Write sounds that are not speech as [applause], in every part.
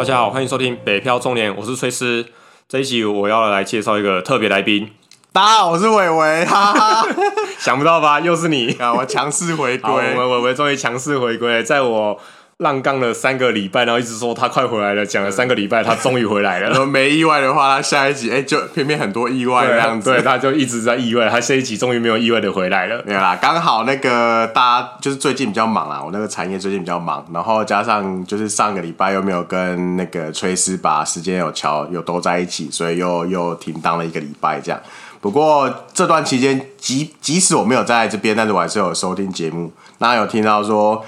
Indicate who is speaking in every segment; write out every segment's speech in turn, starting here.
Speaker 1: 大家好，欢迎收听《北漂中年》，我是崔斯。这一集我要来介绍一个特别来宾。
Speaker 2: 大家好，我是伟伟，哈哈，[laughs]
Speaker 1: 想不到吧？又是你
Speaker 2: 啊！我强势回归，[laughs]
Speaker 1: 我们伟伟终于强势回归，在我。浪杠了三个礼拜，然后一直说他快回来了，讲了三个礼拜，他终于回来了。
Speaker 2: 然 [laughs] 后没意外的话，他下一集哎、欸，就偏偏很多意外这样子。
Speaker 1: 对，他就一直在意外，他这一集终于没有意外的回来了。
Speaker 2: 没有啦，刚好那个大家就是最近比较忙啦，我那个产业最近比较忙，然后加上就是上个礼拜又没有跟那个崔斯把时间有乔有都在一起，所以又又停当了一个礼拜这样。不过这段期间，即即使我没有在这边，但是我还是有收听节目，那有听到说。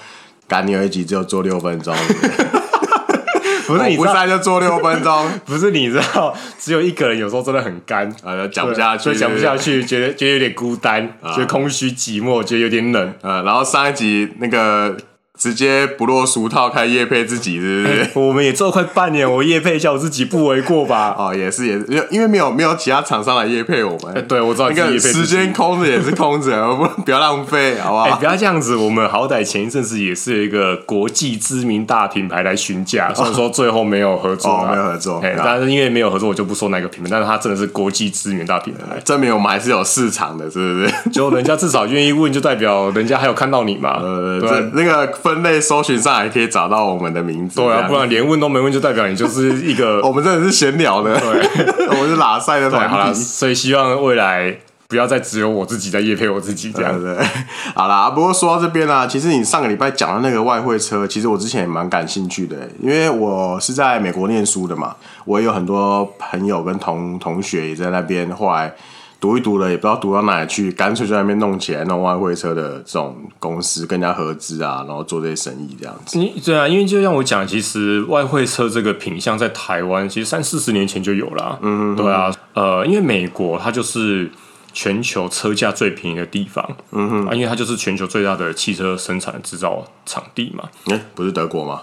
Speaker 2: 赶你有一集只有做六分钟，[laughs]
Speaker 1: 不是你
Speaker 2: 不在就做六分钟，[laughs]
Speaker 1: 不是你知道，只有一个人有时候真的很干
Speaker 2: 啊，讲不下去，
Speaker 1: 所以讲不下去，觉得觉得有点孤单，觉得空虚寂寞，觉得有点冷
Speaker 2: 啊。然后上一集那个。直接不落俗套开业配自己，是不是？
Speaker 1: 欸、我们也做快半年，我业配一下我自己不为过吧？
Speaker 2: 哦，也是也是，因为因为没有没有其他厂商来业配我们。
Speaker 1: 欸、对，我知道
Speaker 2: 那个时间空着也是空着，[laughs] 不不要浪费，好不好？
Speaker 1: 欸、不要这样子，我们好歹前一阵子也是有一个国际知名大品牌来询价，虽然说最后没有合作，
Speaker 2: 哦、没有合作。
Speaker 1: 欸、但是因为没有合作，我就不说哪个品牌，但是它真的是国际知名大品牌，
Speaker 2: 证明我们还是有市场的，是不是？[laughs]
Speaker 1: 就人家至少愿意问，就代表人家还有看到你嘛。
Speaker 2: 呃，对，那个分类搜寻上。还可以找到我们的名字，
Speaker 1: 对啊，不然连问都没问，就代表你就是一个 [laughs]
Speaker 2: 我们真的是闲聊的，对，[laughs] 我们是拉塞的团体，
Speaker 1: 好了，所以希望未来不要再只有我自己在夜配我自己这样子。[laughs]
Speaker 2: 好啦，不过说到这边呢、啊，其实你上个礼拜讲的那个外汇车，其实我之前也蛮感兴趣的，因为我是在美国念书的嘛，我也有很多朋友跟同同学也在那边，后来。读一读了，也不知道读到哪里去，干脆就在那边弄起来，弄外汇车的这种公司，跟人家合资啊，然后做这些生意这样子。
Speaker 1: 你对啊，因为就像我讲，其实外汇车这个品相在台湾，其实三四十年前就有了。嗯嗯，对啊，呃，因为美国它就是全球车价最便宜的地方。嗯哼，啊，因为它就是全球最大的汽车生产制造场地嘛。
Speaker 2: 哎、欸，不是德国吗？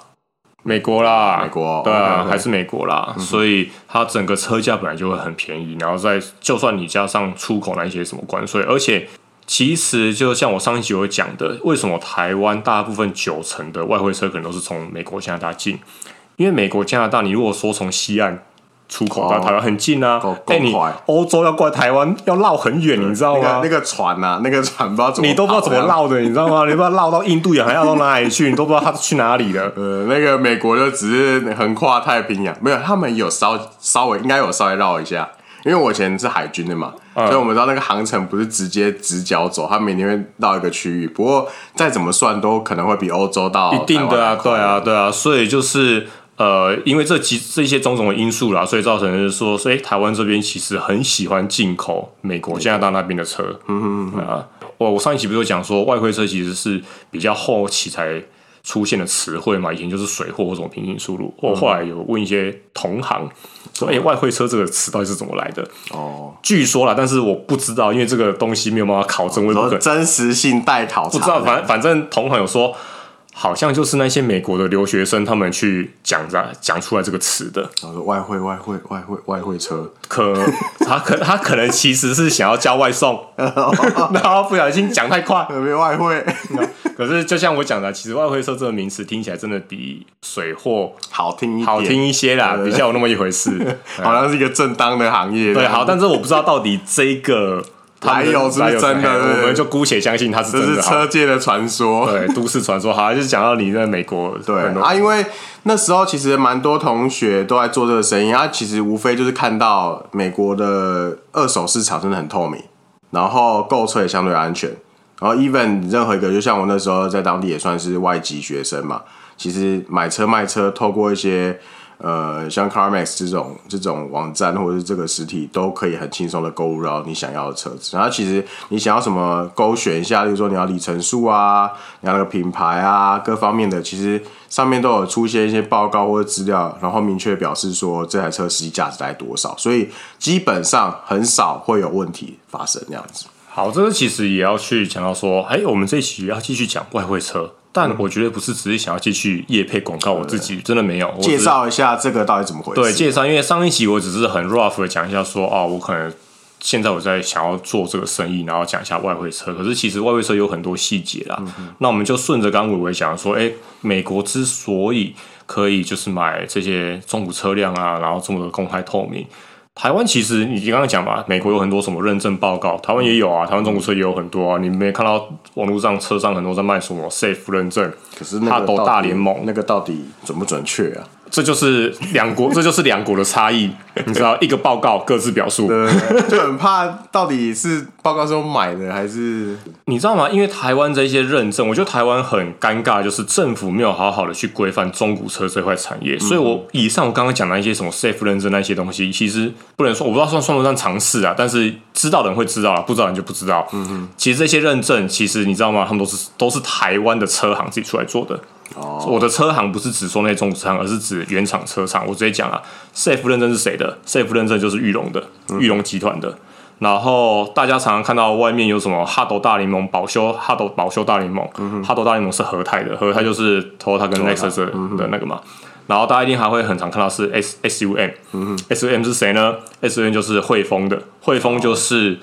Speaker 1: 美国啦，
Speaker 2: 美国
Speaker 1: 对啊，okay, okay. 还是美国啦，嗯、所以它整个车价本来就会很便宜，然后再就算你加上出口那一些什么关税，而且其实就像我上一集有讲的，为什么台湾大部分九成的外汇车可能都是从美国、加拿大进？因为美国、加拿大，你如果说从西岸。出口到台湾很近啊！哎、欸，你欧洲要过来台湾要绕很远，你知道吗？
Speaker 2: 那个那个船啊，那个船不知道怎么，
Speaker 1: 你都不知道怎么绕的，你知道吗？[laughs] 你不知道绕到印度洋还要到哪里去，你都不知道它去哪里了。[laughs]
Speaker 2: 呃，那个美国就只是横跨太平洋，没有，他们有稍稍微应该有稍微绕一下，因为我以前是海军的嘛，嗯、所以我们知道那个航程不是直接直角走，他每年会绕一个区域。不过再怎么算，都可能会比欧洲到
Speaker 1: 一定的啊，对啊，对啊，所以就是。呃，因为这几这些种种的因素啦，所以造成就是说，所以台湾这边其实很喜欢进口美国、加拿大那边的车。嗯嗯嗯啊，我我上一期不是有讲说，外汇车其实是比较后期才出现的词汇嘛，以前就是水货或什么平行输入。我后来有问一些同行，说，哎、欸，外汇车这个词到底是怎么来的？哦，据说啦，但是我不知道，因为这个东西没有办法考证，我不可
Speaker 2: 真实性待考察。
Speaker 1: 不知道，反反正同行有说。好像就是那些美国的留学生，他们去讲着讲出来这个词的。
Speaker 2: 然后外汇、外汇、外汇、外汇车，
Speaker 1: 可他可他可能其实是想要叫外送，[laughs] 然后不小心讲太快，
Speaker 2: 没有外汇。
Speaker 1: 可是就像我讲的，其实外汇车这个名词听起来真的比水货
Speaker 2: 好听
Speaker 1: 好听一些啦，比较有那么一回事，[laughs]
Speaker 2: 好像是一个正当的行业。
Speaker 1: 对，好，但是我不知道到底这个。
Speaker 2: 还有是是真的？
Speaker 1: 我们就姑且相信它是真的。
Speaker 2: 这是车界的传说，
Speaker 1: 对，都市传说。好，就是讲到你在美国，
Speaker 2: 对啊，因为那时候其实蛮多同学都在做这个生意，他其实无非就是看到美国的二手市场真的很透明，然后购车也相对安全，然后 even 任何一个，就像我那时候在当地也算是外籍学生嘛，其实买车卖车透过一些。呃，像 CarMax 这种这种网站或者是这个实体，都可以很轻松的购入到你想要的车子。然后其实你想要什么勾选一下，例如说你要里程数啊，你要那个品牌啊，各方面的，其实上面都有出现一些报告或者资料，然后明确表示说这台车实际价值在多少，所以基本上很少会有问题发生这样子。
Speaker 1: 好，这个其实也要去讲到说，哎，我们这一期要继续讲外汇车。但我觉得不是只是想要继续夜配广告，我自己真的没有
Speaker 2: 介绍一下这个到底怎么回事。
Speaker 1: 对，介绍，因为上一集我只是很 rough 的讲一下说，哦，我可能现在我在想要做这个生意，然后讲一下外汇车。可是其实外汇车有很多细节啦。嗯、那我们就顺着刚刚伟伟讲说，哎、欸，美国之所以可以就是买这些中古车辆啊，然后这么的公开透明。台湾其实你刚刚讲嘛，美国有很多什么认证报告，台湾也有啊，台湾中古车也有很多啊。你没看到网络上车上很多在卖什么 Safe 认证？
Speaker 2: 可是那个大联盟那个到底准不准确啊？
Speaker 1: 这就是两国，[laughs] 这就是两国的差异。你知道，一个报告各自表述，
Speaker 2: 就很怕到底是报告是我买的还是？
Speaker 1: 你知道吗？因为台湾这些认证，我觉得台湾很尴尬，就是政府没有好好的去规范中古车这块产业。嗯、所以，我以上我刚刚讲的一些什么 Safe 认证那些东西，其实不能说，我不知道算算不算尝试啊。但是知道的人会知道了，不知道人就不知道。嗯嗯，其实这些认证，其实你知道吗？他们都是都是台湾的车行自己出来做的。哦，我的车行不是指说那些中古车行，而是指原厂车厂。我直接讲啊，Safe 认证是谁的？Safe 认证就是玉龙的，玉龙集团的。然后大家常常看到外面有什么哈斗大联盟保修，哈斗保修大联盟，哈斗大联盟是和泰的，和泰就是 Toyota 跟 Lexus 的那个嘛。然后大家一定还会很常看到是 S S U M，S U M 是谁呢？S U M 就是汇丰的，汇丰就是。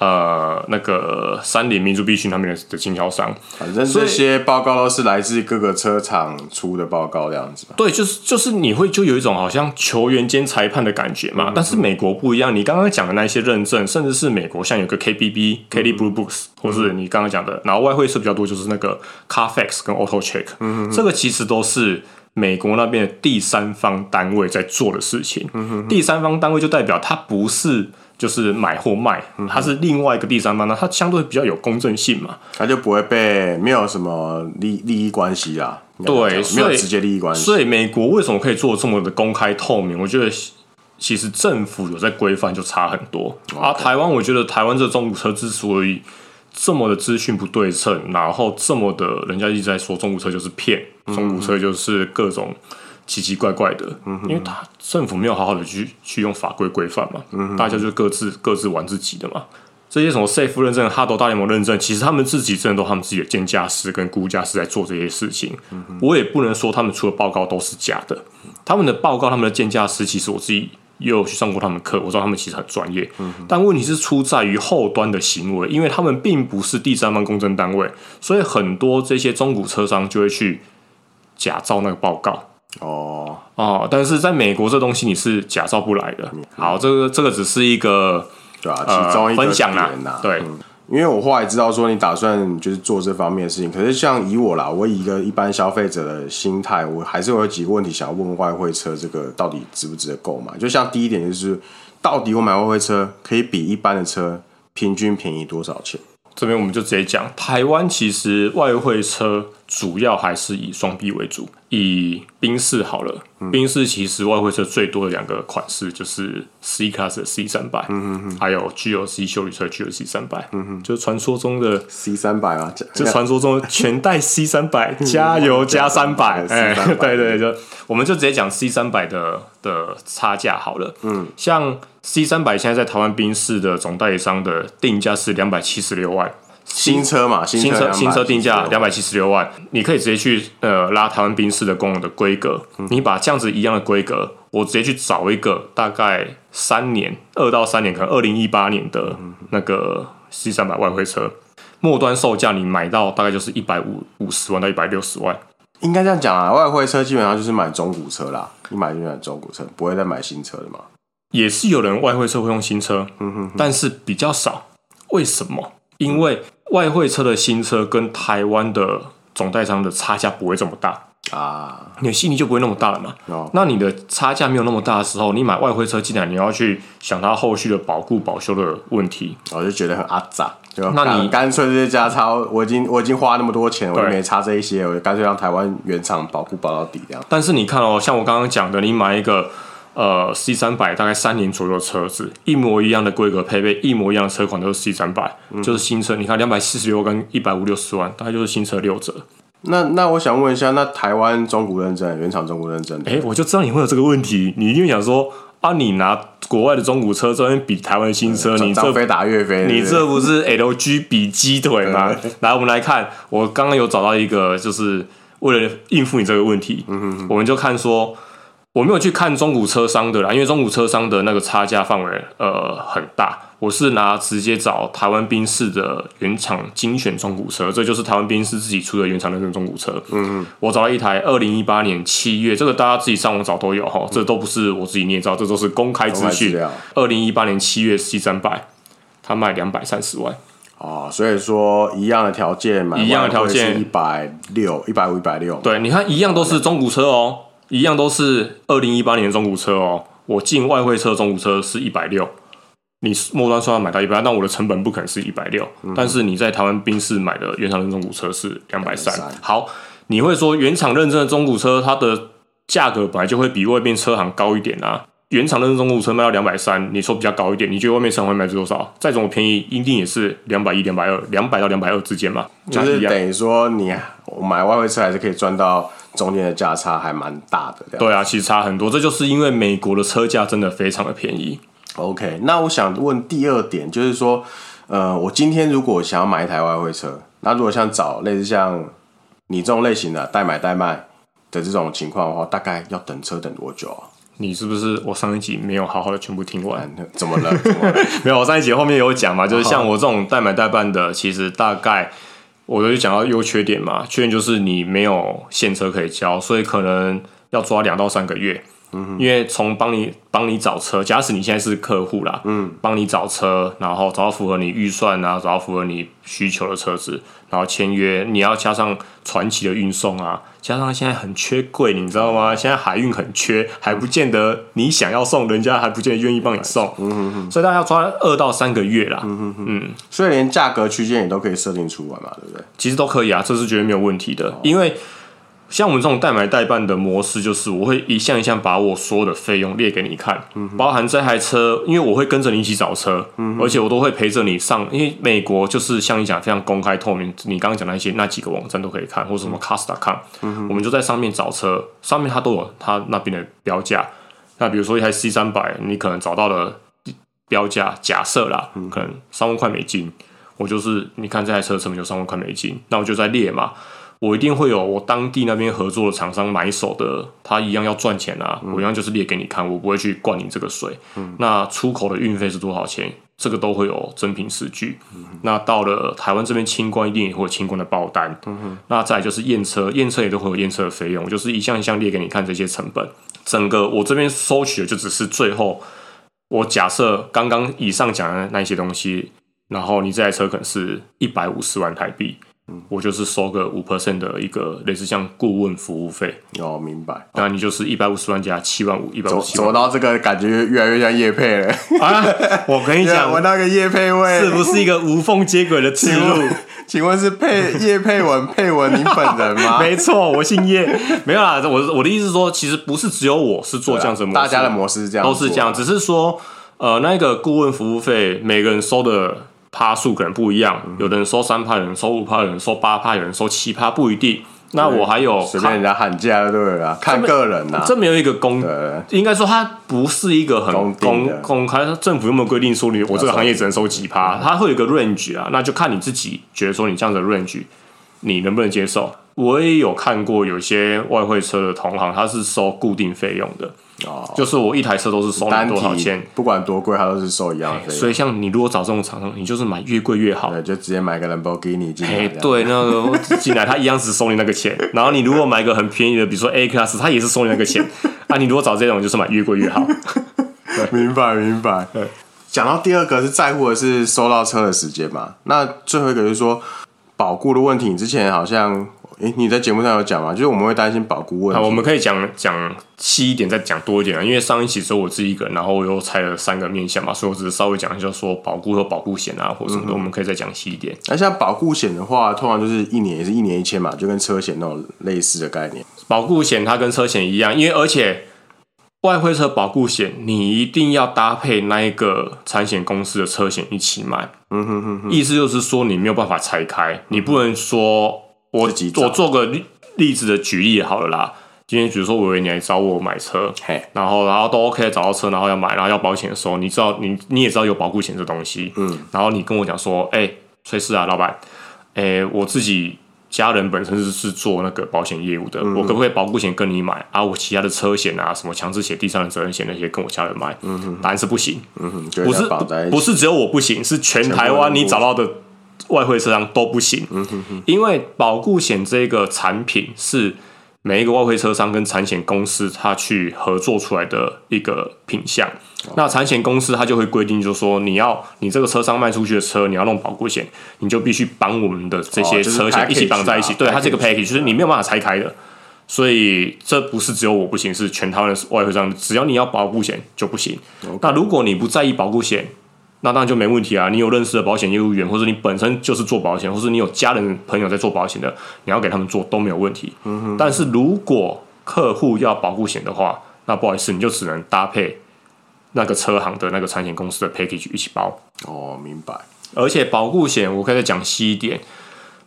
Speaker 1: 呃，那个三菱、民族必须那边的的经销商，
Speaker 2: 反正这些报告都是来自各个车厂出的报告，这样子。
Speaker 1: 对，就是就是你会就有一种好像球员兼裁判的感觉嘛。但是美国不一样，你刚刚讲的那些认证，甚至是美国像有个 KBB、嗯、Kelley Blue Books，或是你刚刚讲的，然后外汇是比较多，就是那个 Carfax 跟 Auto Check，嗯嗯，这个其实都是美国那边的第三方单位在做的事情。第三方单位就代表它不是。就是买或卖，它是另外一个第三方那，它相对比较有公正性嘛，
Speaker 2: 它就不会被没有什么利利益关系啊，
Speaker 1: 对，
Speaker 2: 没有直接利益关系。
Speaker 1: 所以美国为什么可以做这么的公开透明？我觉得其实政府有在规范就差很多。啊，台湾我觉得台湾这中古车之所以这么的资讯不对称，然后这么的人家一直在说中古车就是骗，中古车就是各种。奇奇怪怪的，因为他政府没有好好的去去用法规规范嘛，嗯、大家就各自各自玩自己的嘛。这些什么 Safe 认证、哈斗大联盟认证，其实他们自己真的都他们自己的鉴价师跟估价师在做这些事情。嗯、我也不能说他们出的报告都是假的，他们的报告、他们的鉴价师，其实我自己也有去上过他们课，我知道他们其实很专业。嗯、但问题是出在于后端的行为，因为他们并不是第三方公证单位，所以很多这些中古车商就会去假造那个报告。哦哦，但是在美国这东西你是假造不来的。好，这个这个只是一个
Speaker 2: 对啊，其中一个
Speaker 1: 分享啦。对，
Speaker 2: 因为我后来知道说你打算就是做这方面的事情，可是像以我啦，我以一个一般消费者的心态，我还是会有几个问题想要问外汇车这个到底值不值得购买？就像第一点就是，到底我买外汇车可以比一般的车平均便宜多少钱？
Speaker 1: 这边我们就直接讲，台湾其实外汇车主要还是以双 B 为主。以宾士好了，宾士其实外汇车最多的两个款式就是 C Class 的 C 三百，还有 GLC 修理车 GLC 三百，就是传说中的
Speaker 2: C 三百啊，
Speaker 1: 就传说中全带 C 三百，[laughs] 加油加三百，哎，对对对，就我们就直接讲 C 三百的的差价好了，嗯，像 C 三百现在在台湾宾士的总代理商的定价是两百七十六万。
Speaker 2: 新车嘛，新车
Speaker 1: 新车定价两百七十六万，你可以直接去呃拉台湾宾士的公有的规格，嗯、你把这样子一样的规格，我直接去找一个大概三年二到三年，可能二零一八年的那个 C 三百外汇车，末端售价你买到大概就是一百五五十万到一百六十万，
Speaker 2: 应该这样讲啊，外汇车基本上就是买中古车啦，你买就买中古车，不会再买新车的嘛。
Speaker 1: 也是有人外汇车会用新车，嗯、哼哼。但是比较少，为什么？因为外汇车的新车跟台湾的总代商的差价不会这么大啊，你的吸引力就不会那么大了嘛。哦、那你的差价没有那么大的时候，你买外汇车进来，你要去想它后续的保固保修的问题，
Speaker 2: 我就觉得很阿杂。那你干脆这些加超，我已经我已经花那么多钱，对我就没差这一些，我就干脆让台湾原厂保固保到底这样。
Speaker 1: 但是你看哦，像我刚刚讲的，你买一个。呃，C 三百大概三年左右的车子，一模一样的规格配备，一模一样的车款都是 C 三百，就是新车。你看两百四十六跟一百五六十万，大概就是新车六折。
Speaker 2: 那那我想问一下，那台湾中古认证、原厂中古认证，
Speaker 1: 哎、欸，我就知道你会有这个问题，你一定想说啊，你拿国外的中古车这边比台湾新车，你这
Speaker 2: 飞打岳飞，
Speaker 1: 你这不是 LG 比鸡腿吗？[laughs] 来，我们来看，我刚刚有找到一个，就是为了应付你这个问题，嗯、哼哼我们就看说。我没有去看中古车商的啦，因为中古车商的那个差价范围呃很大。我是拿直接找台湾宾士的原厂精选中古车，这就是台湾宾士自己出的原厂认证中古车。嗯嗯，我找到一台二零一八年七月，这个大家自己上网找都有哈，这都不是我自己捏造，这都是公开资讯。二零一八年七月 C 三百，它卖两百三十万。
Speaker 2: 哦，所以说一样的条件嘛，
Speaker 1: 一样的条件
Speaker 2: 一百六、一百五、一百六。
Speaker 1: 对，你看一样都是中古车哦。一样都是二零一八年的中古车哦，我进外汇车中古车是一百六，你末端算要买到一百，但我的成本不可能是一百六，但是你在台湾宾士买的原厂认证中古车是两百三。好，你会说原厂认证的中古车它的价格本来就会比外面车行高一点啊？原厂认证中古车卖到两百三，你说比较高一点，你觉得外面车行会卖多少？再怎么便宜，一定也是两百一、两百二、两百到两百二之间嘛？
Speaker 2: 就是等于说你我买外汇车还是可以赚到。中间的价差还蛮大的，
Speaker 1: 对啊，其实差很多。这就是因为美国的车价真的非常的便宜。
Speaker 2: OK，那我想问第二点，就是说，呃，我今天如果想要买一台外汇车，那如果像找类似像你这种类型的代买代卖的这种情况的话，大概要等车等多久啊？
Speaker 1: 你是不是我上一集没有好好的全部听完？
Speaker 2: 怎么了？怎么了 [laughs]
Speaker 1: 没有，我上一集后面有讲嘛，就是像我这种代买代办的，其实大概。我就讲到优缺点嘛，缺点就是你没有现车可以交，所以可能要抓两到三个月。嗯，因为从帮你帮你找车，假使你现在是客户啦，嗯，帮你找车，然后找到符合你预算啊，找到符合你需求的车子，然后签约，你要加上传奇的运送啊，加上现在很缺柜，你知道吗？现在海运很缺，还不见得你想要送，人家还不见得愿意帮你送。嗯哼哼，所以大家要抓二到三个月啦。嗯哼哼，嗯，
Speaker 2: 所以连价格区间也都可以设定出来嘛，对不对？
Speaker 1: 其实都可以啊，这是绝对没有问题的，因为。像我们这种代买代办的模式，就是我会一项一项把我所有的费用列给你看，嗯、包含这台车，因为我会跟着你一起找车，嗯、而且我都会陪着你上，因为美国就是像你讲非常公开透明，你刚刚讲的那些那几个网站都可以看，或者什么 Cars.com，嗯、我们就在上面找车，上面它都有它那边的标价。那比如说一台 C 三百，你可能找到了标价，假设啦，可能三万块美金，我就是你看这台车成本就三万块美金，那我就在列嘛。我一定会有我当地那边合作的厂商买手的，他一样要赚钱啊，嗯、我一样就是列给你看，我不会去灌你这个水。嗯、那出口的运费是多少钱？这个都会有真凭实据。嗯、那到了台湾这边清关，一定也会有清关的报单。嗯、哼那再来就是验车，验车也都会有验车的费用，就是一项一项列给你看这些成本。整个我这边收取的就只是最后，我假设刚刚以上讲的那些东西，然后你这台车可能是一百五十万台币。我就是收个五 percent 的一个类似像顾问服务费
Speaker 2: 哦，明白。
Speaker 1: 那你就是一百五十万加七万五，一百五十万。
Speaker 2: 走到这个感觉越来越像叶配了啊！
Speaker 1: 我跟你讲，[laughs]
Speaker 2: 我那个叶配味，
Speaker 1: 是不是一个无缝接轨的记录？
Speaker 2: 请问是配叶佩文配文您本人吗？[laughs]
Speaker 1: 没错，我姓叶。没有啦，我我的意思是说，其实不是只有我是做这样子模式，
Speaker 2: 大家的模式是这样，
Speaker 1: 都是这样，只是说呃，那个顾问服务费每个人收的。趴数可能不一样，有的人收三趴，有人收五趴，有人收八趴，有人收七趴，不一定。那我还有
Speaker 2: 随便人家喊价，对不对啊？看个人呐，
Speaker 1: 这没有一个公，应该说它不是一个很公公开，政府有没有规定说你我这个行业只能收几趴？它会有一个 range 啊，那就看你自己觉得说你这样的 range 你能不能接受。我也有看过有些外汇车的同行，他是收固定费用的。哦，就是我一台车都是收你多少钱，
Speaker 2: 不管多贵，它都是收一样的费用。
Speaker 1: 所以像你如果找这种厂商，你就是买越贵越好，
Speaker 2: 对，就直接买个兰博基尼进来。
Speaker 1: 对，那个进来他一样只收你那个钱。[laughs] 然后你如果买个很便宜的，比如说 A Class，他也是收你那个钱。[laughs] 啊，你如果找这种，就是买越贵越好。
Speaker 2: 明白明白。对，讲到第二个是在乎的是收到车的时间嘛？那最后一个就是说保固的问题，你之前好像。诶，你在节目上有讲吗？就是我们会担心保固问题。
Speaker 1: 好，我们可以讲讲细一点，再讲多一点啊。因为上一期只有我自己一个人，然后我又拆了三个面向嘛，所以我只是稍微讲一下说保固和保固险啊，或者什么的，嗯、我们可以再讲细一点。
Speaker 2: 那像保固险的话，通常就是一年也是一年一千嘛，就跟车险那种类似的概念。
Speaker 1: 保固险它跟车险一样，因为而且外汇车保固险你一定要搭配那一个产险公司的车险一起买。嗯哼哼哼，意思就是说你没有办法拆开，你不能说。我我做个例例子的举例好了啦。今天比如说伟伟你来找我买车，嘿然后然后都 OK 找到车，然后要买，然后要保险的时候，你知道你你也知道有保固险这东西，嗯，然后你跟我讲说，哎、欸，崔氏啊，老板，哎、欸，我自己家人本身是是做那个保险业务的，嗯、我可不可以保固险跟你买啊？我其他的车险啊，什么强制险、第三人责任险那些跟我家人买？嗯哼，答案是不行。嗯哼，不是不是只有我不行，是全台湾你找到的外汇车商都不行。嗯哼哼，因为保固险这个产品是。每一个外汇车商跟产险公司，他去合作出来的一个品项。哦、那产险公司它就会规定，就是说，你要你这个车商卖出去的车，你要弄保固险，你就必须绑我们的这些车险一起绑在一起。哦就是、对，它这个 package 就是你没有办法拆开的。所以这不是只有我不行，是全台湾的外汇商，只要你要保固险就不行。那如果你不在意保固险，那当然就没问题啊！你有认识的保险业务员，或者你本身就是做保险，或是你有家人朋友在做保险的，你要给他们做都没有问题。嗯哼。但是如果客户要保护险的话，那不好意思，你就只能搭配那个车行的那个产险公司的 package 一起包。
Speaker 2: 哦，明白。
Speaker 1: 而且保护险我可以再讲细一点，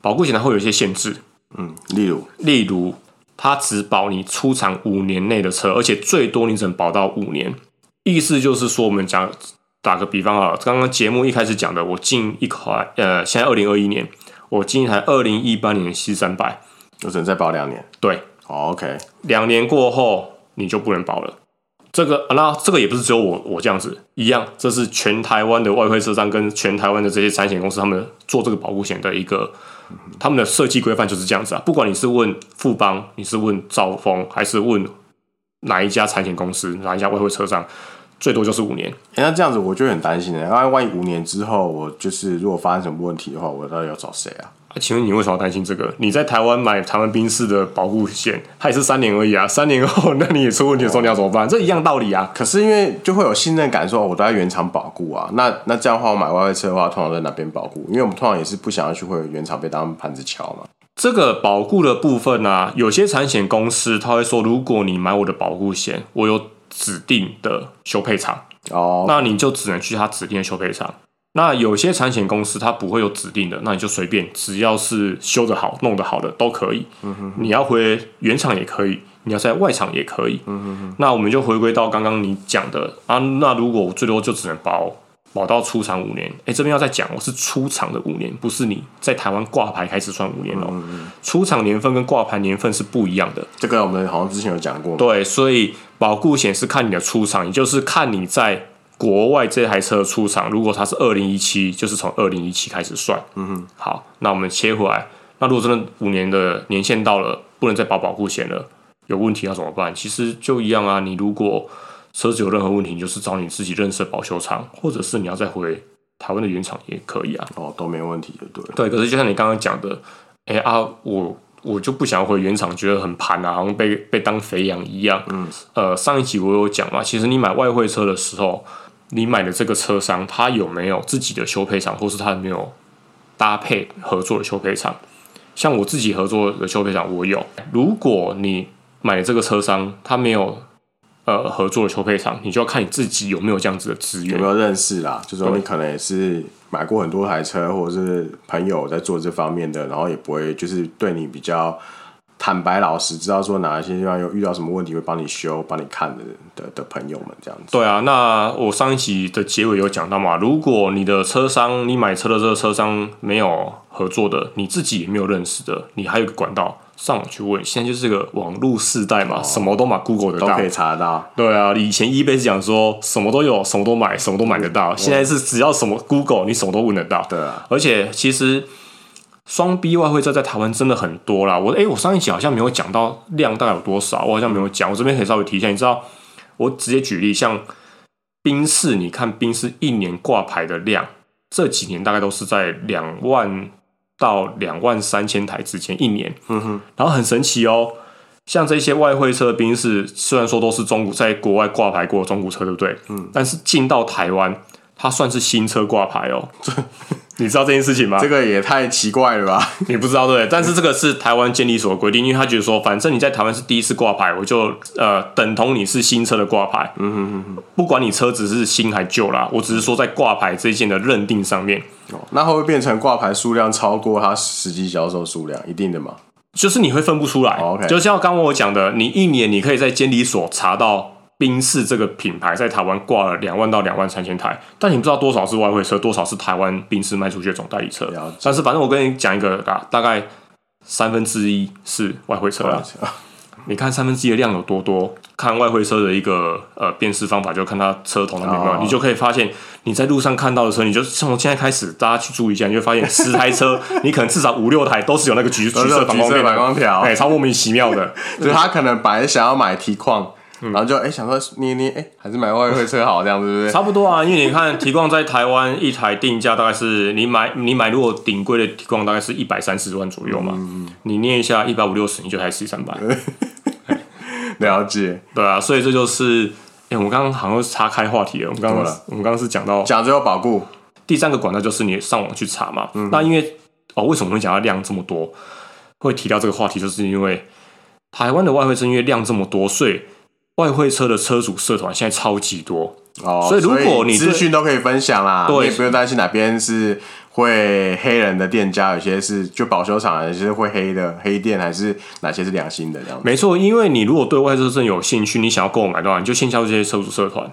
Speaker 1: 保护险它会有一些限制。
Speaker 2: 嗯，例如，
Speaker 1: 例如它只保你出厂五年内的车，而且最多你只能保到五年。意思就是说，我们讲。打个比方啊，刚刚节目一开始讲的，我进一台，呃，现在二零二一年，我进一台二零一八年的 C 三百，
Speaker 2: 我只能再保两年。
Speaker 1: 对
Speaker 2: ，oh，OK，
Speaker 1: 两年过后你就不能保了。这个，那这个也不是只有我我这样子一样，这是全台湾的外汇车商跟全台湾的这些产险公司，他们做这个保护险的一个，他们的设计规范就是这样子啊。不管你是问富邦，你是问兆丰，还是问哪一家产险公司，哪一家外汇车商。最多就是五年，
Speaker 2: 欸，那这样子我就很担心了。那万一五年之后，我就是如果发生什么问题的话，我到底要找谁啊？
Speaker 1: 啊，请问你为什么要担心这个？你在台湾买台湾宾士的保护险，它也是三年而已啊。三年后，那你也出问题的时候，你要怎么办？哦，这一样道理啊。
Speaker 2: 可是因为就会有信任感，说我都在原厂保固啊。那那这样的话，我买外汇车的话，通常在哪边保固？因为我们通常也是不想要去会原厂被当盘子敲嘛。
Speaker 1: 这个保固的部分呢，啊，有些产险公司他会说，如果你买我的保护险，我有指定的修配厂。哦，那你就只能去他指定的修配厂。那有些产险公司它不会有指定的，那你就随便，只要是修得好、弄得好的都可以。嗯哼，你要回原厂也可以，你要在外厂也可以。嗯哼，那我们就回归到刚刚你讲的啊，那如果我最多就只能保。保到出厂五年，哎、欸，这边要再讲，我是出厂的五年，不是你在台湾挂牌开始算五年哦。嗯嗯，出厂年份跟挂牌年份是不一样的。
Speaker 2: 这个我们好像之前有讲过。
Speaker 1: 对，所以保固险是看你的出厂，也就是看你在国外这台车的出厂。如果它是二零一七，就是从二零一七开始算。嗯哼。好，那我们切回来，那如果真的五年的年限到了，不能再保保固险了，有问题要怎么办？其实就一样啊，你如果。车子有任何问题，你就是找你自己认识的保修厂，或者是你要再回台湾的原厂也可以啊。
Speaker 2: 哦，都没问题的，对。
Speaker 1: 对，可是就像你刚刚讲的，哎、欸、啊，我我就不想回原厂，觉得很盘啊，好像被被当肥羊一样。嗯。呃，上一集我有讲嘛，其实你买外汇车的时候，你买的这个车商他有没有自己的修配厂，或是他有没有搭配合作的修配厂？像我自己合作的修配厂，我有。如果你买的这个车商他没有。呃，合作的修配厂，你就要看你自己有没有这样子的资源，
Speaker 2: 有没有认识啦。就是说你可能也是买过很多台车，或者是朋友在做这方面的，然后也不会就是对你比较坦白老实，知道说哪一些地方有遇到什么问题会帮你修、帮你看的的的朋友们这样子。
Speaker 1: 对啊，那我上一集的结尾有讲到嘛，如果你的车商，你买车的这个车商没有合作的，你自己也没有认识的，你还有个管道。上网去问，现在就是个网络时代嘛，哦、什么都买 Google 得到，
Speaker 2: 都可以查得到。
Speaker 1: 对啊，以前 eBay 是讲说什么都有，什么都买，什么都买得到。嗯、现在是只要什么 Google，你什么都问得到。
Speaker 2: 对啊，
Speaker 1: 而且其实双 B 外汇在在台湾真的很多啦。我哎、欸，我上一集好像没有讲到量大概有多少，我好像没有讲。我这边可以稍微提一下，你知道，我直接举例，像冰室，你看冰室一年挂牌的量，这几年大概都是在两万。到两万三千台之间一年，嗯哼，然后很神奇哦，像这些外汇车宾士，虽然说都是中古，在国外挂牌过的中古车，对不对？嗯，但是进到台湾，它算是新车挂牌哦。[laughs] 你知道这件事情吗？
Speaker 2: 这个也太奇怪了吧？[laughs]
Speaker 1: 你不知道对不对？但是这个是台湾监理所的规定，因为他觉得说，反正你在台湾是第一次挂牌，我就呃等同你是新车的挂牌。嗯哼哼哼，不管你车子是新还旧啦，我只是说在挂牌这一件的认定上面。
Speaker 2: 哦，那会不会变成挂牌数量超过它实际销售数量？一定的吗？
Speaker 1: 就是你会分不出来。哦，OK，就像刚刚我讲的，你一年你可以在监理所查到。宾士这个品牌在台湾挂了两万到两万三千台，但你不知道多少是外汇车，多少是台湾宾士卖出去的总代理车。但是反正我跟你讲一个啊大概三分之一是外汇车了。你看三分之一的量有多多？看外汇车的一个呃辨识方法，就看它车头那边有你就可以发现你在路上看到的车，你就从现在开始，大家去注意一下，你就会发现十台车，[laughs] 你可能至少五六台都是有那个橘橘色反光条，哎，超莫名其妙的。[laughs]
Speaker 2: 就是他可能本来想要买 T 矿。然后就哎、欸、想说捏捏哎还是买外汇车好这样子对不对？
Speaker 1: 差不多啊，因为你看提矿在台湾一台定价大概是你买你买如果顶贵的提矿大概是一百三十万左右嘛，嗯、你捏一下一百五六十你就还是三百。[laughs]
Speaker 2: 了解，
Speaker 1: 对啊，所以这就是哎、欸、我们刚刚好像是岔开话题了，我们刚刚我们刚刚是讲到
Speaker 2: 讲最后保固。
Speaker 1: 第三个管道就是你上网去查嘛，嗯、那因为哦为什么会讲到量这么多？会提到这个话题，就是因为台湾的外汇车因为量这么多，所以外汇车的车主社团现在超级多
Speaker 2: 哦，所以如果你资讯都可以分享啦，对，你也不用担心哪边是会黑人的店家，有些是就保修厂，有些是会黑的黑店，还是哪些是良心的这样子？
Speaker 1: 没错，因为你如果对外汇车真有兴趣，你想要购买的话，你就先加入这些车主社团。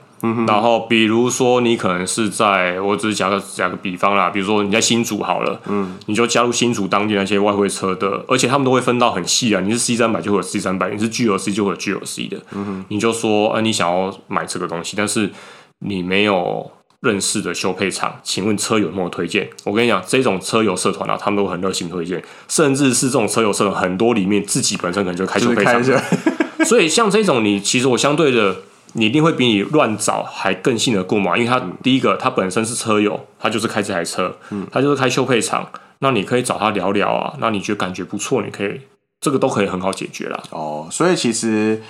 Speaker 1: 然后比如说你可能是在，我只是讲个讲个比方啦，比如说你在新竹好了，嗯，你就加入新竹当地那些外汇车的，而且他们都会分到很细啊，你是 C 三百就会有 C 三百，你是 GLC 就会有 GLC 的。嗯哼，你就说，啊、呃，你想要买这个东西，但是你没有。认识的修配厂，请问车友有没有推荐？我跟你讲，这种车友社团啊，他们都很热心推荐，甚至是这种车友社团很多里面自己本身可能就开修配厂，[laughs] 所以像这种你其实我相对的，你一定会比你乱找还更信得过嘛，因为他、嗯、第一个他本身是车友，他就是开这台车，嗯，他就是开修配厂，那你可以找他聊聊啊，那你觉得感觉不错，你可以这个都可以很好解决啦。
Speaker 2: 哦，所以其实。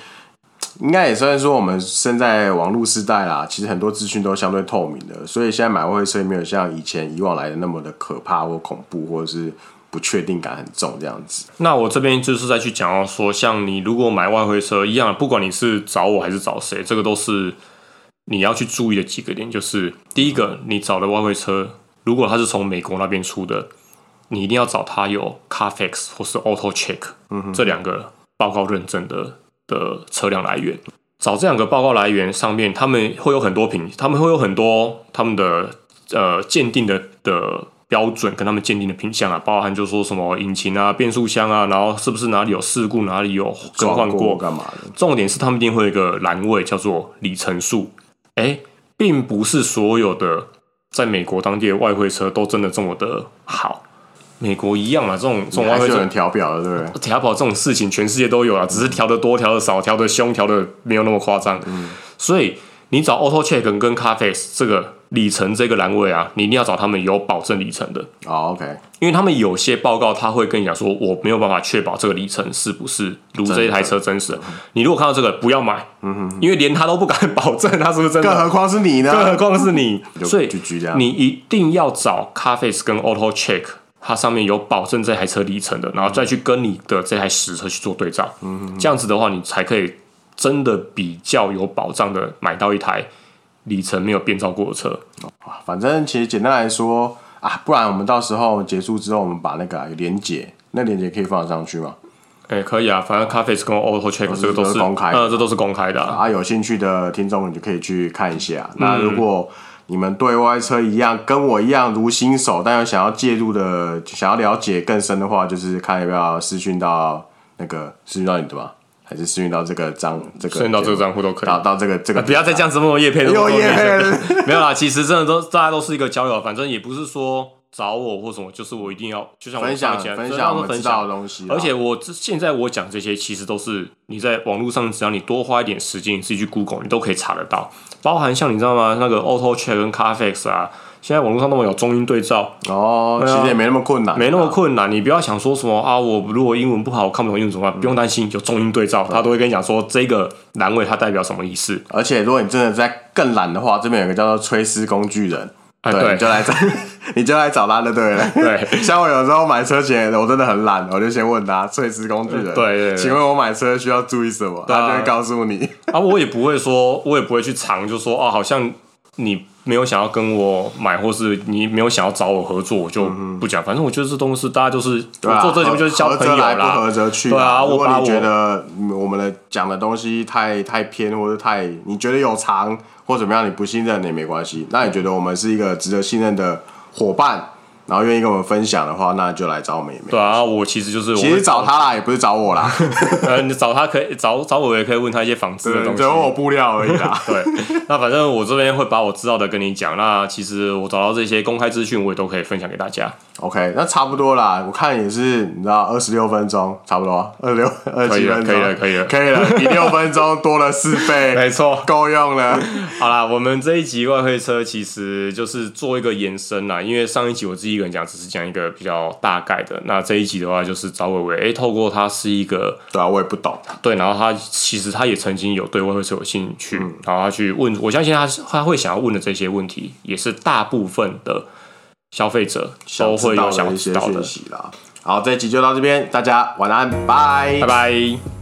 Speaker 2: 应该也算是说，我们身在网络时代啦，其实很多资讯都相对透明的，所以现在买外汇车也没有像以前以往来的那么的可怕或恐怖，或者是不确定感很重这样子。
Speaker 1: 那我这边就是再去讲到说，像你如果买外汇车一样，不管你是找我还是找谁，这个都是你要去注意的几个点，就是第一个，你找的外汇车，如果它是从美国那边出的，你一定要找它有 Carfax 或是 Auto Check，嗯，这两个报告认证的。的车辆来源，找这两个报告来源上面，他们会有很多评，他们会有很多他们的呃鉴定的的标准跟他们鉴定的品项啊，包含就说什么引擎啊、变速箱啊，然后是不是哪里有事故，哪里有更换过干嘛的？重点是他们一定会有一个栏位叫做里程数，哎，并不是所有的在美国当地的外汇车都真的这么的好。美国一样嘛，这种这种外汇车
Speaker 2: 调表的，对不对？
Speaker 1: 调表这种事情，全世界都有啊，只是调的多、调的少、调的凶、调的没有那么夸张。嗯，所以你找 Auto Check 跟 Carfax 这个里程这个栏位啊，你一定要找他们有保证里程的。
Speaker 2: 哦，OK，
Speaker 1: 因为他们有些报告他会跟你讲说，我没有办法确保这个里程是不是如这一台车真实。你如果看到这个，不要买。嗯哼，因为连他都不敢保证他是不是真的，
Speaker 2: 更何况是你呢？
Speaker 1: 更何况是你。所以你一定要找 Carfax 跟 Auto Check。它上面有保证这台车里程的，然后再去跟你的这台实车去做对照，这样子的话，你才可以真的比较有保障的买到一台里程没有变造过的车。
Speaker 2: 反正其实简单来说啊，不然我们到时候结束之后，我们把那个连接，那连接可以放上去吗？
Speaker 1: 哎、欸，可以啊，反正 Carfax 跟 Auto Check 这个都是公开，呃，这都是公开的啊，
Speaker 2: 啊有兴趣的听众你就可以去看一下。嗯、那如果你们对外车一样，跟我一样如新手，但又想要介入的，想要了解更深的话，就是看要不要私讯到那个私讯到你的吧，还是私讯到这个账这个私讯到这个账户都可以，到到这个这个、啊，不要再这样子问我叶配了，[laughs] 有业配，[laughs] 没有啦，其实真的都大家都是一个交友，反正也不是说找我或什么，就是我一定要就像我分享分享我们知道的东西，而且我现在我讲这些，其实都是你在网络上，只要你多花一点时间，你自己去 Google，你都可以查得到。包含像你知道吗？那个 Auto Check 跟 Carfax 啊，现在网络上那么有中英对照哦，其实也没那么困难，没那么困难。你不要想说什么啊，我如果英文不好，我看不懂英文怎么办？不用担心，有中英对照，他都会跟你讲说这个栏位它代表什么意思。而且如果你真的在更懒的话，这边有个叫做吹丝工具人，对，你就来找，[laughs] 你就来找他就对了。对，[laughs] 像我有时候买车前，我真的很懒，我就先问他崔斯工具人，对，请问我买车需要注意什么？他就会告诉你。[laughs] 啊，我也不会说，我也不会去藏，就说哦，好像你没有想要跟我买，或是你没有想要找我合作，我就不讲。反正我觉得这东西，大家就是做这节目就是交朋友啦，不合则去。对啊，如果你觉得我们的讲的东西太太偏，或者太你觉得有藏或怎么样，你不信任也没关系。那你觉得我们是一个值得信任的伙伴？然后愿意跟我们分享的话，那就来找我们也没。
Speaker 1: 对啊，我其实就是
Speaker 2: 其实找他啦，也不是找我啦。[laughs]
Speaker 1: 呃，你找他可以找找我，也可以问他一些纺织的东西，
Speaker 2: 只问我布料而已啦。[laughs]
Speaker 1: 对，那反正我这边会把我知道的跟你讲。那其实我找到这些公开资讯，我也都可以分享给大家。
Speaker 2: OK，那差不多啦。我看也是，你知道，二十六分钟，差不多二十六 [laughs] 二十七分钟，
Speaker 1: 可以了，可以了，
Speaker 2: 可以了，比六分钟多了四倍，[laughs]
Speaker 1: 没错，
Speaker 2: 够用了。
Speaker 1: 好啦，我们这一集外汇车其实就是做一个延伸啦，因为上一集我自己一个人讲，只是讲一个比较大概的。那这一集的话，就是找伟伟，哎、欸，透过他是一个，
Speaker 2: 对啊，我也不懂，
Speaker 1: 对，然后他其实他也曾经有对外汇车有兴趣，嗯、然后他去问，我相信他他会想要问的这些问题，也是大部分的。消费者都会有想知道的
Speaker 2: 讯息啦。好，这一集就到这边，大家晚安，拜
Speaker 1: 拜拜。